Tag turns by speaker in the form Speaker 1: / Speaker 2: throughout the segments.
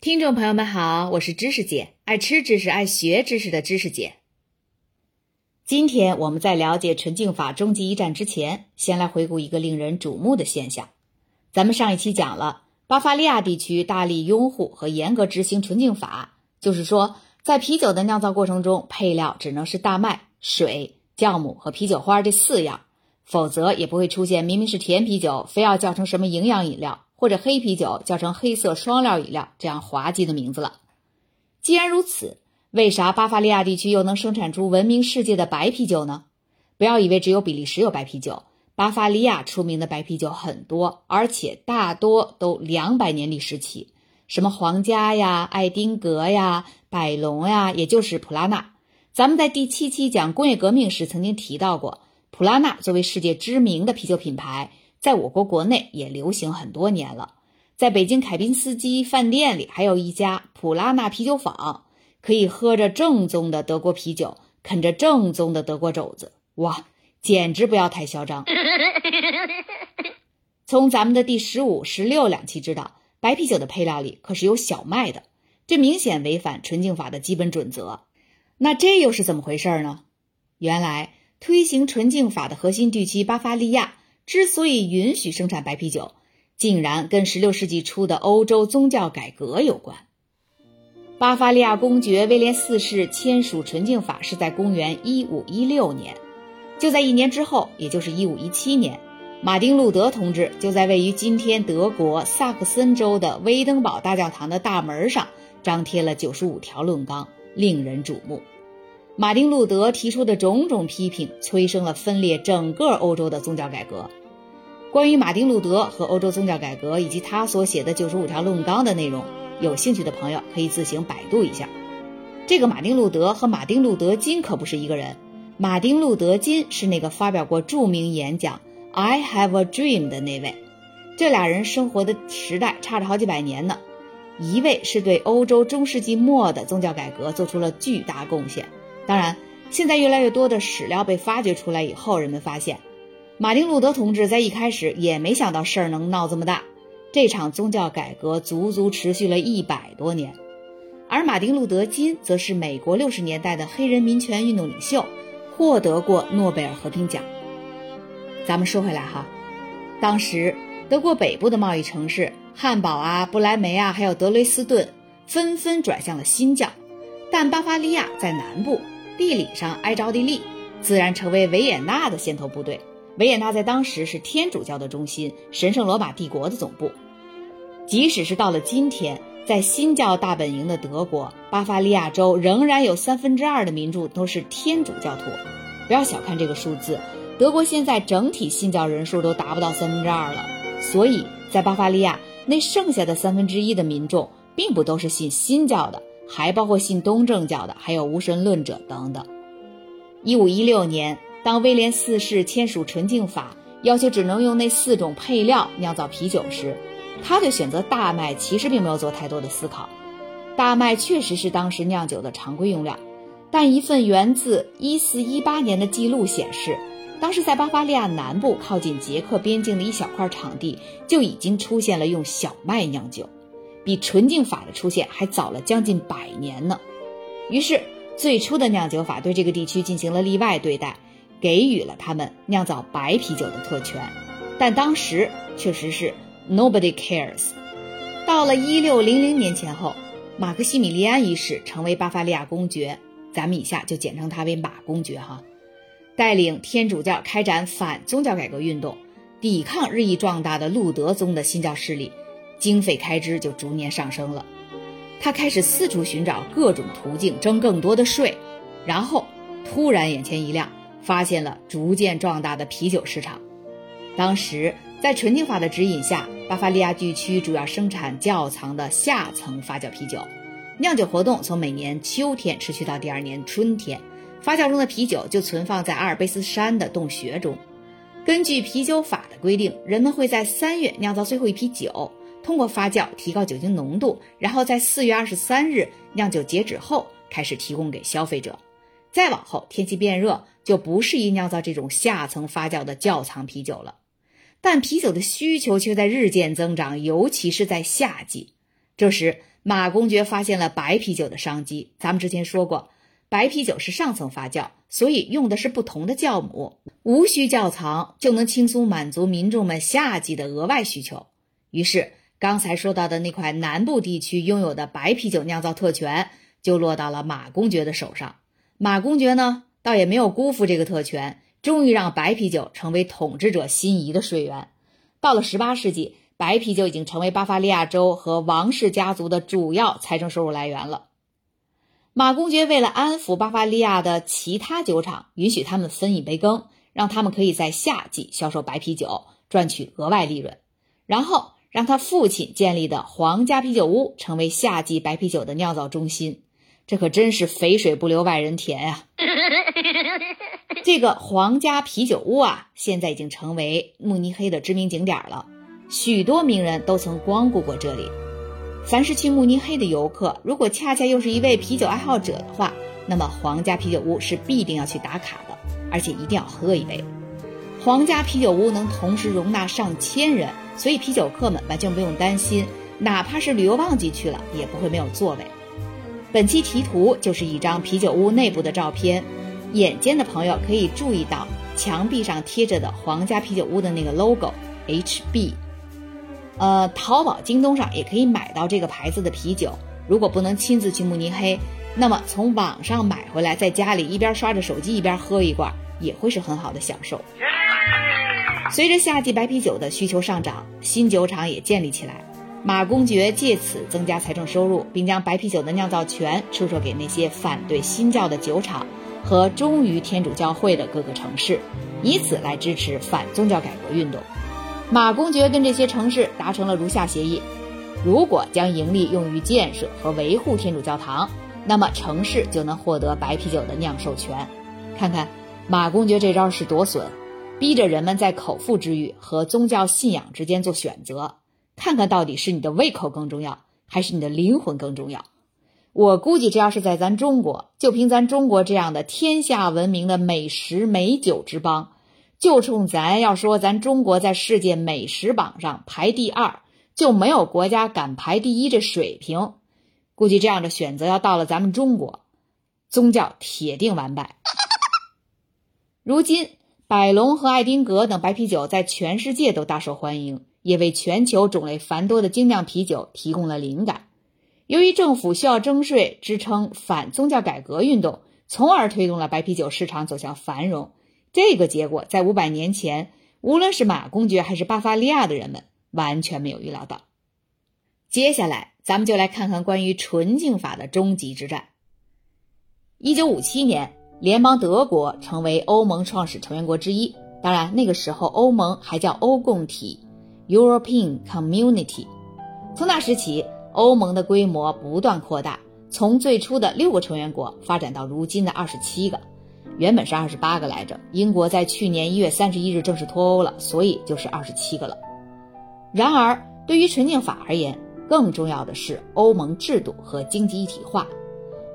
Speaker 1: 听众朋友们好，我是知识姐，爱吃知识、爱学知识的知识姐。今天我们在了解纯净法终极一战之前，先来回顾一个令人瞩目的现象。咱们上一期讲了巴伐利亚地区大力拥护和严格执行纯净法，就是说，在啤酒的酿造过程中，配料只能是大麦、水、酵母和啤酒花这四样。否则也不会出现明明是甜啤酒，非要叫成什么营养饮料，或者黑啤酒叫成黑色双料饮料这样滑稽的名字了。既然如此，为啥巴伐利亚地区又能生产出闻名世界的白啤酒呢？不要以为只有比利时有白啤酒，巴伐利亚出名的白啤酒很多，而且大多都两百年历史起，什么皇家呀、爱丁格呀、百龙呀，也就是普拉纳。咱们在第七期讲工业革命时曾经提到过。普拉纳作为世界知名的啤酒品牌，在我国国内也流行很多年了。在北京凯宾斯基饭店里，还有一家普拉纳啤酒坊，可以喝着正宗的德国啤酒，啃着正宗的德国肘子，哇，简直不要太嚣张！从咱们的第十五、十六两期知道，白啤酒的配料里可是有小麦的，这明显违反纯净法的基本准则。那这又是怎么回事呢？原来。推行纯净法的核心地区巴伐利亚之所以允许生产白啤酒，竟然跟16世纪初的欧洲宗教改革有关。巴伐利亚公爵威廉四世签署纯净法是在公元1516年，就在一年之后，也就是1517年，马丁路德同志就在位于今天德国萨克森州的威登堡大教堂的大门上张贴了95条论纲，令人瞩目。马丁·路德提出的种种批评，催生了分裂整个欧洲的宗教改革。关于马丁·路德和欧洲宗教改革以及他所写的九十五条论纲的内容，有兴趣的朋友可以自行百度一下。这个马丁·路德和马丁·路德金可不是一个人。马丁·路德金是那个发表过著名演讲《I Have a Dream》的那位。这俩人生活的时代差着好几百年呢。一位是对欧洲中世纪末的宗教改革做出了巨大贡献。当然，现在越来越多的史料被发掘出来以后，人们发现，马丁·路德同志在一开始也没想到事儿能闹这么大。这场宗教改革足足持续了一百多年，而马丁·路德金则是美国六十年代的黑人民权运动领袖，获得过诺贝尔和平奖。咱们说回来哈，当时德国北部的贸易城市汉堡啊、不来梅啊，还有德累斯顿，纷纷转向了新教，但巴伐利亚在南部。地理上挨着奥地利，自然成为维也纳的先头部队。维也纳在当时是天主教的中心，神圣罗马帝国的总部。即使是到了今天，在新教大本营的德国，巴伐利亚州仍然有三分之二的民众都是天主教徒。不要小看这个数字，德国现在整体信教人数都达不到三分之二了。所以在巴伐利亚，那剩下的三分之一的民众，并不都是信新教的。还包括信东正教的，还有无神论者等等。一五一六年，当威廉四世签署纯净法，要求只能用那四种配料酿造啤酒时，他对选择大麦其实并没有做太多的思考。大麦确实是当时酿酒的常规用料，但一份源自一四一八年的记录显示，当时在巴伐利亚南部靠近捷克边境的一小块场地，就已经出现了用小麦酿酒。比纯净法的出现还早了将近百年呢。于是，最初的酿酒法对这个地区进行了例外对待，给予了他们酿造白啤酒的特权。但当时确实是 nobody cares。到了一六零零年前后，马克西米利安一世成为巴伐利亚公爵，咱们以下就简称他为马公爵哈。带领天主教开展反宗教改革运动，抵抗日益壮大的路德宗的新教势力。经费开支就逐年上升了，他开始四处寻找各种途径征更多的税，然后突然眼前一亮，发现了逐渐壮大的啤酒市场。当时在纯净法的指引下，巴伐利亚地区主要生产窖藏的下层发酵啤酒，酿酒活动从每年秋天持续到第二年春天，发酵中的啤酒就存放在阿尔卑斯山的洞穴中。根据啤酒法的规定，人们会在三月酿造最后一批酒。通过发酵提高酒精浓度，然后在四月二十三日酿酒截止后开始提供给消费者。再往后天气变热，就不适宜酿造这种下层发酵的窖藏啤酒了。但啤酒的需求却在日渐增长，尤其是在夏季。这时，马公爵发现了白啤酒的商机。咱们之前说过，白啤酒是上层发酵，所以用的是不同的酵母，无需窖藏就能轻松满足民众们夏季的额外需求。于是，刚才说到的那块南部地区拥有的白啤酒酿造特权就落到了马公爵的手上。马公爵呢，倒也没有辜负这个特权，终于让白啤酒成为统治者心仪的水源。到了十八世纪。白啤酒已经成为巴伐利亚州和王室家族的主要财政收入来源了。马公爵为了安抚巴伐利亚的其他酒厂，允许他们分一杯羹，让他们可以在夏季销售白啤酒，赚取额外利润。然后让他父亲建立的皇家啤酒屋成为夏季白啤酒的酿造中心。这可真是肥水不流外人田呀！这个皇家啤酒屋啊，现在已经成为慕尼黑的知名景点了。许多名人都曾光顾过这里。凡是去慕尼黑的游客，如果恰恰又是一位啤酒爱好者的话，那么皇家啤酒屋是必定要去打卡的，而且一定要喝一杯。皇家啤酒屋能同时容纳上千人，所以啤酒客们完全不用担心，哪怕是旅游旺季去了，也不会没有座位。本期题图就是一张啤酒屋内部的照片，眼尖的朋友可以注意到墙壁上贴着的皇家啤酒屋的那个 logo HB。呃，淘宝、京东上也可以买到这个牌子的啤酒。如果不能亲自去慕尼黑，那么从网上买回来，在家里一边刷着手机一边喝一罐，也会是很好的享受。随着夏季白啤酒的需求上涨，新酒厂也建立起来。马公爵借此增加财政收入，并将白啤酒的酿造权出售给那些反对新教的酒厂和忠于天主教会的各个城市，以此来支持反宗教改革运动。马公爵跟这些城市达成了如下协议：如果将盈利用于建设和维护天主教堂，那么城市就能获得白啤酒的酿授权。看看马公爵这招是多损，逼着人们在口腹之欲和宗教信仰之间做选择。看看到底是你的胃口更重要，还是你的灵魂更重要？我估计这要是在咱中国，就凭咱中国这样的天下闻名的美食美酒之邦。就冲咱要说，咱中国在世界美食榜上排第二，就没有国家敢排第一这水平。估计这样的选择要到了咱们中国，宗教铁定完败。如今，百龙和爱丁格等白啤酒在全世界都大受欢迎，也为全球种类繁多的精酿啤酒提供了灵感。由于政府需要征税支撑反宗教改革运动，从而推动了白啤酒市场走向繁荣。这个结果在五百年前，无论是马公爵还是巴伐利亚的人们完全没有预料到。接下来，咱们就来看看关于纯净法的终极之战。一九五七年，联邦德国成为欧盟创始成员国之一。当然，那个时候欧盟还叫欧共体 （European Community）。从那时起，欧盟的规模不断扩大，从最初的六个成员国发展到如今的二十七个。原本是二十八个来着，英国在去年一月三十一日正式脱欧了，所以就是二十七个了。然而，对于纯净法而言，更重要的是欧盟制度和经济一体化。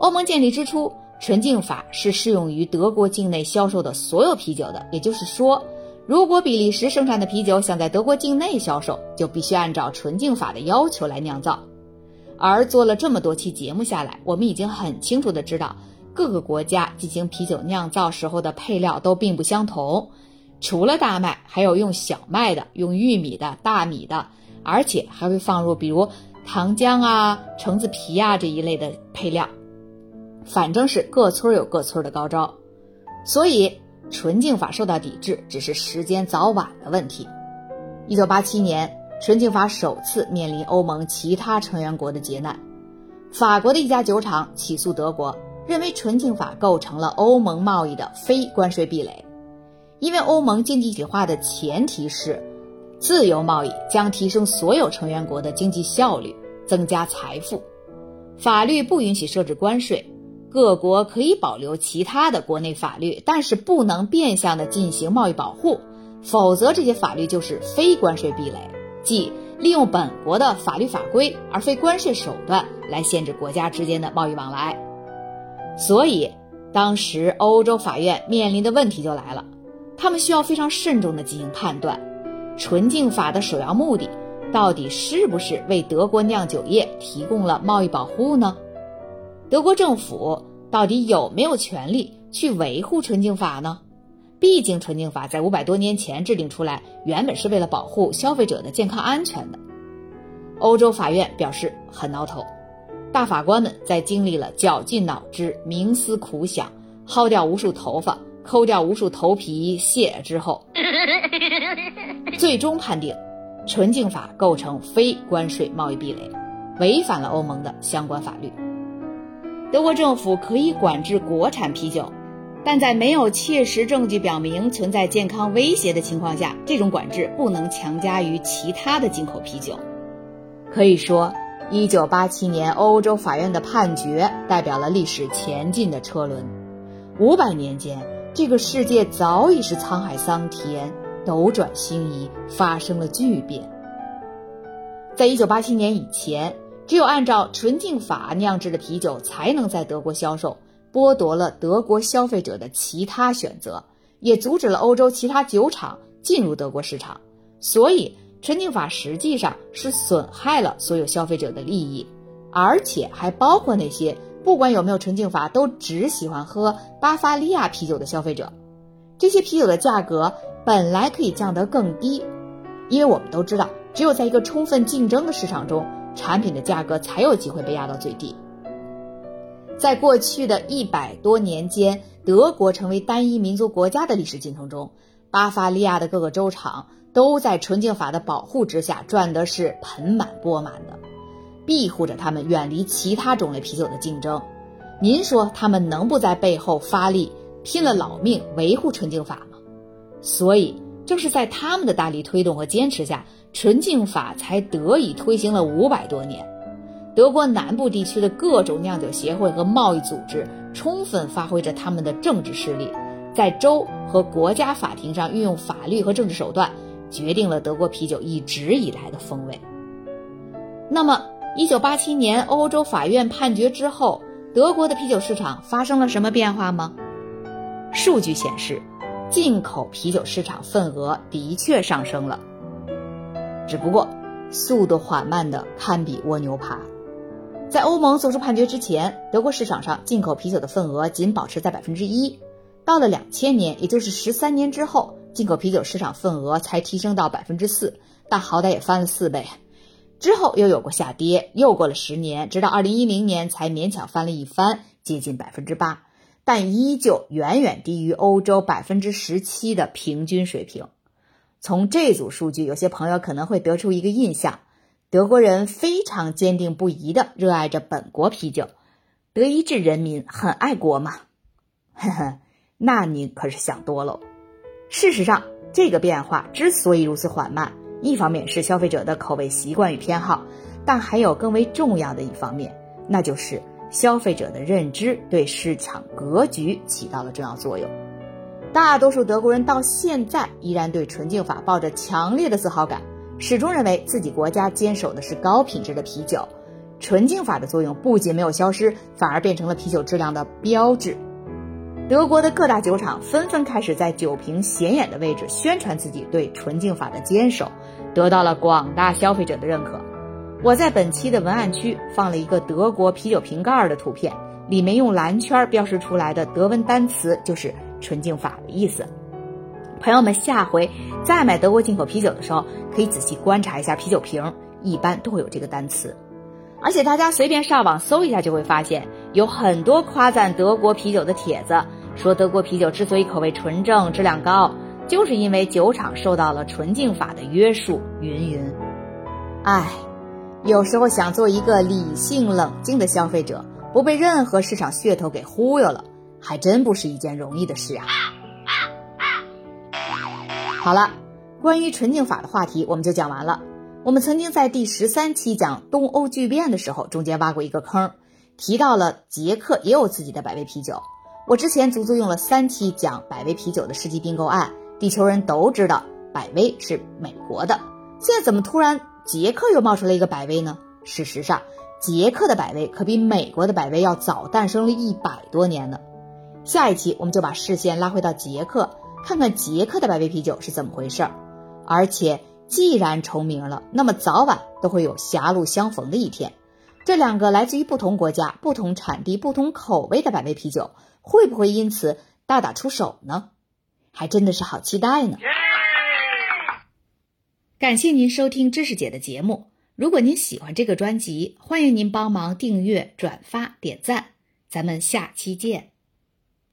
Speaker 1: 欧盟建立之初，纯净法是适用于德国境内销售的所有啤酒的。也就是说，如果比利时生产的啤酒想在德国境内销售，就必须按照纯净法的要求来酿造。而做了这么多期节目下来，我们已经很清楚的知道。各个国家进行啤酒酿造时候的配料都并不相同，除了大麦，还有用小麦的、用玉米的、大米的，而且还会放入比如糖浆啊、橙子皮啊这一类的配料。反正是各村有各村的高招，所以纯净法受到抵制只是时间早晚的问题。一九八七年，纯净法首次面临欧盟其他成员国的劫难，法国的一家酒厂起诉德国。认为纯净法构成了欧盟贸易的非关税壁垒，因为欧盟经济一体化的前提是，自由贸易将提升所有成员国的经济效率，增加财富。法律不允许设置关税，各国可以保留其他的国内法律，但是不能变相的进行贸易保护，否则这些法律就是非关税壁垒，即利用本国的法律法规而非关税手段来限制国家之间的贸易往来。所以，当时欧洲法院面临的问题就来了，他们需要非常慎重的进行判断。纯净法的首要目的到底是不是为德国酿酒业提供了贸易保护呢？德国政府到底有没有权利去维护纯净法呢？毕竟纯净法在五百多年前制定出来，原本是为了保护消费者的健康安全的。欧洲法院表示很挠头，大法官们在经历了绞尽脑汁、冥思苦想、薅掉无数头发、抠掉无数头皮屑之后，最终判定。纯净法构成非关税贸易壁垒，违反了欧盟的相关法律。德国政府可以管制国产啤酒，但在没有切实证据表明存在健康威胁的情况下，这种管制不能强加于其他的进口啤酒。可以说，1987年欧洲法院的判决代表了历史前进的车轮。五百年间，这个世界早已是沧海桑田。斗转星移，发生了巨变。在一九八七年以前，只有按照纯净法酿制的啤酒才能在德国销售，剥夺了德国消费者的其他选择，也阻止了欧洲其他酒厂进入德国市场。所以，纯净法实际上是损害了所有消费者的利益，而且还包括那些不管有没有纯净法都只喜欢喝巴伐利亚啤酒的消费者。这些啤酒的价格。本来可以降得更低，因为我们都知道，只有在一个充分竞争的市场中，产品的价格才有机会被压到最低。在过去的一百多年间，德国成为单一民族国家的历史进程中，巴伐利亚的各个州厂都在纯净法的保护之下赚的是盆满钵满的，庇护着他们远离其他种类啤酒的竞争。您说他们能不在背后发力，拼了老命维护纯净法吗？所以，正是在他们的大力推动和坚持下，纯净法才得以推行了五百多年。德国南部地区的各种酿酒协会和贸易组织，充分发挥着他们的政治势力，在州和国家法庭上运用法律和政治手段，决定了德国啤酒一直以来的风味。那么，一九八七年欧洲法院判决之后，德国的啤酒市场发生了什么变化吗？数据显示。进口啤酒市场份额的确上升了，只不过速度缓慢的堪比蜗牛爬。在欧盟作出判决之前，德国市场上进口啤酒的份额仅保持在百分之一。到了两千年，也就是十三年之后，进口啤酒市场份额才提升到百分之四，但好歹也翻了四倍。之后又有过下跌，又过了十年，直到二零一零年才勉强翻了一番，接近百分之八。但依旧远远低于欧洲百分之十七的平均水平。从这组数据，有些朋友可能会得出一个印象：德国人非常坚定不移地热爱着本国啤酒，德意志人民很爱国嘛？呵呵，那您可是想多喽。事实上，这个变化之所以如此缓慢，一方面是消费者的口味习惯与偏好，但还有更为重要的一方面，那就是。消费者的认知对市场格局起到了重要作用。大多数德国人到现在依然对纯净法抱着强烈的自豪感，始终认为自己国家坚守的是高品质的啤酒。纯净法的作用不仅没有消失，反而变成了啤酒质量的标志。德国的各大酒厂纷纷开始在酒瓶显眼的位置宣传自己对纯净法的坚守，得到了广大消费者的认可。我在本期的文案区放了一个德国啤酒瓶盖的图片，里面用蓝圈标识出来的德文单词就是“纯净法”的意思。朋友们，下回再买德国进口啤酒的时候，可以仔细观察一下啤酒瓶，一般都会有这个单词。而且大家随便上网搜一下，就会发现有很多夸赞德国啤酒的帖子，说德国啤酒之所以口味纯正、质量高，就是因为酒厂受到了纯净法的约束。云云，唉。有时候想做一个理性冷静的消费者，不被任何市场噱头给忽悠了，还真不是一件容易的事啊。好了，关于纯净法的话题我们就讲完了。我们曾经在第十三期讲东欧巨变的时候，中间挖过一个坑，提到了捷克也有自己的百威啤酒。我之前足足用了三期讲百威啤酒的世纪并购案，地球人都知道百威是美国的，现在怎么突然？捷克又冒出来一个百威呢？事实上，捷克的百威可比美国的百威要早诞生了一百多年呢。下一期我们就把视线拉回到捷克，看看捷克的百威啤酒是怎么回事。而且，既然重名了，那么早晚都会有狭路相逢的一天。这两个来自于不同国家、不同产地、不同口味的百威啤酒，会不会因此大打出手呢？还真的是好期待呢！感谢您收听知识姐的节目。如果您喜欢这个专辑，欢迎您帮忙订阅、转发、点赞。咱们下期见。